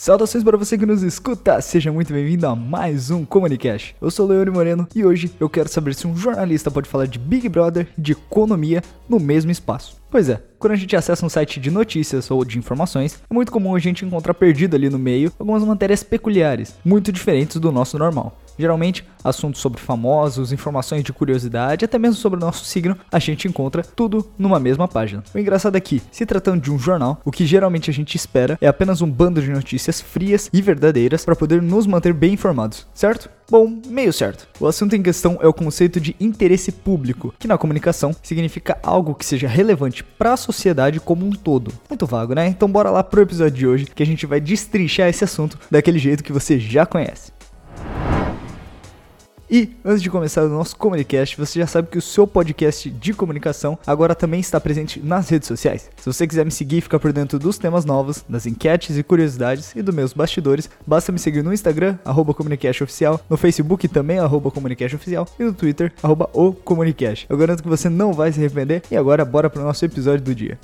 Saudações para você que nos escuta, seja muito bem-vindo a mais um Comunicast. Eu sou Leone Moreno e hoje eu quero saber se um jornalista pode falar de Big Brother, de economia, no mesmo espaço. Pois é, quando a gente acessa um site de notícias ou de informações, é muito comum a gente encontrar perdido ali no meio algumas matérias peculiares, muito diferentes do nosso normal. Geralmente, assuntos sobre famosos, informações de curiosidade, até mesmo sobre o nosso signo, a gente encontra tudo numa mesma página. O engraçado é que, se tratando de um jornal, o que geralmente a gente espera é apenas um bando de notícias frias e verdadeiras para poder nos manter bem informados, certo? Bom, meio certo. O assunto em questão é o conceito de interesse público, que na comunicação significa algo que seja relevante para a sociedade como um todo. Muito vago, né? Então bora lá pro episódio de hoje que a gente vai destrinchar esse assunto daquele jeito que você já conhece. E antes de começar o nosso Comunicast, você já sabe que o seu podcast de comunicação agora também está presente nas redes sociais. Se você quiser me seguir e ficar por dentro dos temas novos, das enquetes e curiosidades e dos meus bastidores, basta me seguir no Instagram, arroba Oficial, no Facebook também, arroba Oficial, e no Twitter, arroba o Comunicast. Eu garanto que você não vai se arrepender. E agora, bora para o nosso episódio do dia.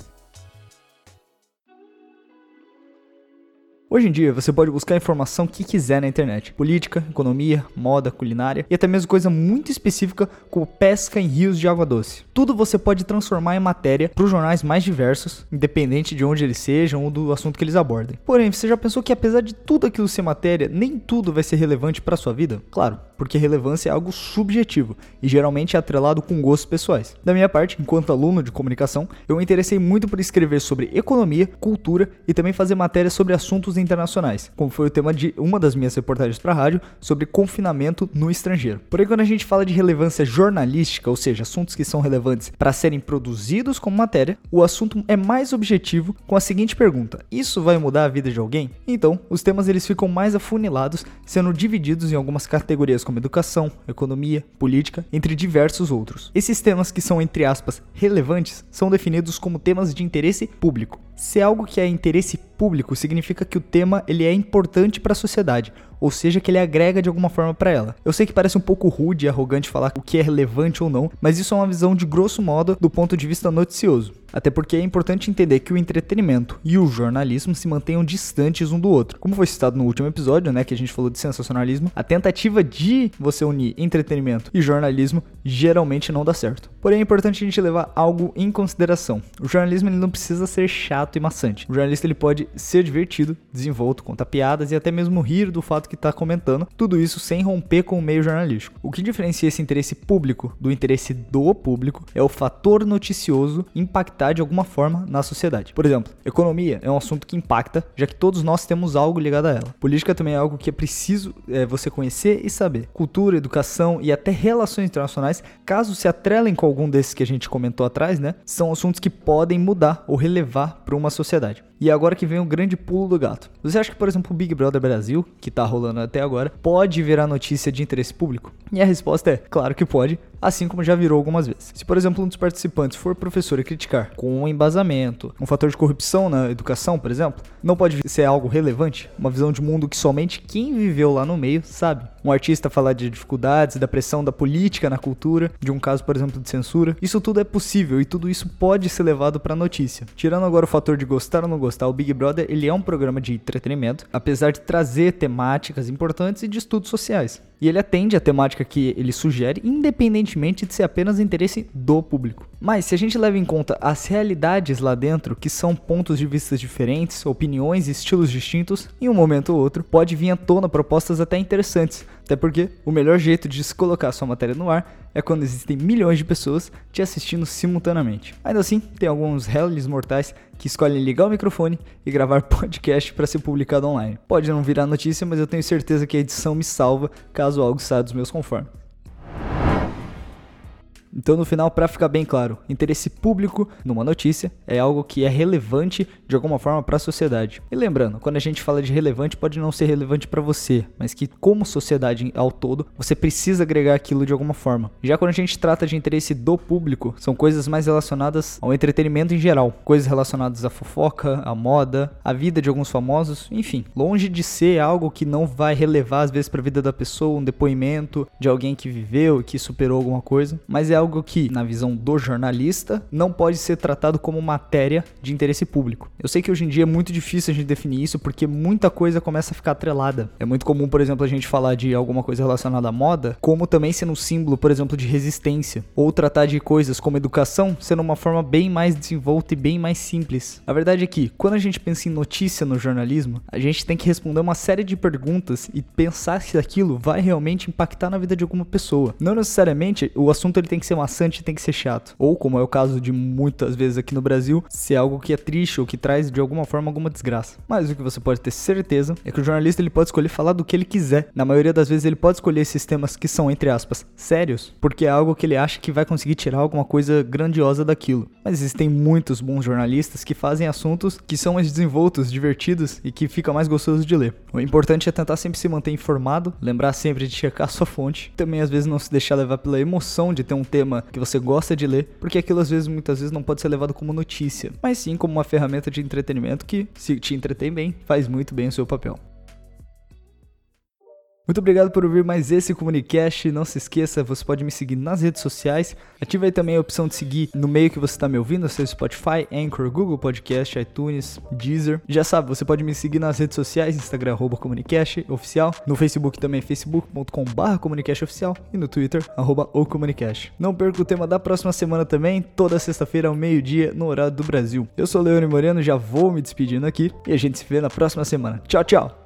Hoje em dia, você pode buscar a informação que quiser na internet: política, economia, moda, culinária e até mesmo coisa muito específica como pesca em rios de água doce. Tudo você pode transformar em matéria para os jornais mais diversos, independente de onde eles sejam ou do assunto que eles abordem. Porém, você já pensou que apesar de tudo aquilo ser matéria, nem tudo vai ser relevante para sua vida? Claro, porque relevância é algo subjetivo e geralmente é atrelado com gostos pessoais. Da minha parte, enquanto aluno de comunicação, eu me interessei muito por escrever sobre economia, cultura e também fazer matérias sobre assuntos internacionais, como foi o tema de uma das minhas reportagens para a rádio sobre confinamento no estrangeiro. Porém, quando a gente fala de relevância jornalística, ou seja, assuntos que são relevantes para serem produzidos como matéria, o assunto é mais objetivo com a seguinte pergunta: isso vai mudar a vida de alguém? Então, os temas eles ficam mais afunilados, sendo divididos em algumas categorias como educação, economia, política, entre diversos outros. Esses temas que são entre aspas relevantes são definidos como temas de interesse público. Se é algo que é interesse público, significa que o tema ele é importante para a sociedade, ou seja, que ele agrega de alguma forma para ela. Eu sei que parece um pouco rude e arrogante falar o que é relevante ou não, mas isso é uma visão de grosso modo do ponto de vista noticioso. Até porque é importante entender que o entretenimento e o jornalismo se mantenham distantes um do outro. Como foi citado no último episódio, né, que a gente falou de sensacionalismo, a tentativa de você unir entretenimento e jornalismo geralmente não dá certo. Porém, é importante a gente levar algo em consideração. O jornalismo ele não precisa ser chato e maçante. O jornalista ele pode ser divertido, desenvolto, contar piadas e até mesmo rir do fato que está comentando, tudo isso sem romper com o meio jornalístico. O que diferencia esse interesse público do interesse do público é o fator noticioso impactar de alguma forma na sociedade. Por exemplo, economia é um assunto que impacta, já que todos nós temos algo ligado a ela. Política também é algo que é preciso é, você conhecer e saber. Cultura, educação e até relações internacionais, caso se atrelem com algum desses que a gente comentou atrás, né, são assuntos que podem mudar ou relevar para uma sociedade. E agora que vem o grande pulo do gato. Você acha que, por exemplo, o Big Brother Brasil, que tá rolando até agora, pode virar notícia de interesse público? E a resposta é: claro que pode, assim como já virou algumas vezes. Se, por exemplo, um dos participantes for professor e criticar com um embasamento, um fator de corrupção na educação, por exemplo, não pode ser algo relevante, uma visão de mundo que somente quem viveu lá no meio sabe. Um artista falar de dificuldades, da pressão da política na cultura, de um caso, por exemplo, de censura, isso tudo é possível e tudo isso pode ser levado para notícia. Tirando agora o fator de gostar ou não gostar, o Big Brother ele é um programa de entretenimento, apesar de trazer temáticas importantes e de estudos sociais. E ele atende a temática que ele sugere, independentemente de ser apenas interesse do público. Mas se a gente leva em conta as realidades lá dentro, que são pontos de vista diferentes, opiniões e estilos distintos, em um momento ou outro pode vir à tona propostas até interessantes, até porque o melhor jeito de se colocar sua matéria no ar é quando existem milhões de pessoas te assistindo simultaneamente. Ainda assim, tem alguns réis mortais que escolhem ligar o microfone e gravar podcast para ser publicado online. Pode não virar notícia, mas eu tenho certeza que a edição me salva caso algo saia dos meus conformes. Então, no final, para ficar bem claro, interesse público numa notícia é algo que é relevante de alguma forma para a sociedade. E lembrando, quando a gente fala de relevante, pode não ser relevante para você, mas que como sociedade ao todo, você precisa agregar aquilo de alguma forma. Já quando a gente trata de interesse do público, são coisas mais relacionadas ao entretenimento em geral, coisas relacionadas à fofoca, à moda, à vida de alguns famosos, enfim, longe de ser algo que não vai relevar às vezes para a vida da pessoa, um depoimento de alguém que viveu, que superou alguma coisa, mas é algo algo que, na visão do jornalista, não pode ser tratado como matéria de interesse público. Eu sei que hoje em dia é muito difícil a gente definir isso porque muita coisa começa a ficar atrelada. É muito comum, por exemplo, a gente falar de alguma coisa relacionada à moda, como também sendo um símbolo, por exemplo, de resistência, ou tratar de coisas como educação sendo uma forma bem mais desenvolta e bem mais simples. A verdade é que, quando a gente pensa em notícia no jornalismo, a gente tem que responder uma série de perguntas e pensar se aquilo vai realmente impactar na vida de alguma pessoa. Não necessariamente o assunto ele tem que ser maçante, tem que ser chato, ou como é o caso de muitas vezes aqui no Brasil, se é algo que é triste ou que traz de alguma forma alguma desgraça. Mas o que você pode ter certeza é que o jornalista ele pode escolher falar do que ele quiser. Na maioria das vezes ele pode escolher esses temas que são entre aspas sérios, porque é algo que ele acha que vai conseguir tirar alguma coisa grandiosa daquilo. Mas existem muitos bons jornalistas que fazem assuntos que são mais desenvoltos, divertidos e que fica mais gostoso de ler. O importante é tentar sempre se manter informado, lembrar sempre de checar sua fonte, também às vezes não se deixar levar pela emoção de ter um tema que você gosta de ler, porque aquilo às vezes muitas vezes não pode ser levado como notícia, mas sim como uma ferramenta de entretenimento que, se te entretém bem, faz muito bem o seu papel. Muito obrigado por ouvir mais esse Comunicast. Não se esqueça, você pode me seguir nas redes sociais. Ative aí também a opção de seguir no meio que você está me ouvindo, seja Spotify, Anchor, Google Podcast, iTunes, Deezer. Já sabe, você pode me seguir nas redes sociais, Instagram, arroba Comunicast oficial. No Facebook também, facebook.com.br Comunicast oficial. E no Twitter, arroba o Comunicast. Não perca o tema da próxima semana também, toda sexta-feira ao meio-dia, no horário do Brasil. Eu sou Leone Moreno, já vou me despedindo aqui e a gente se vê na próxima semana. Tchau, tchau!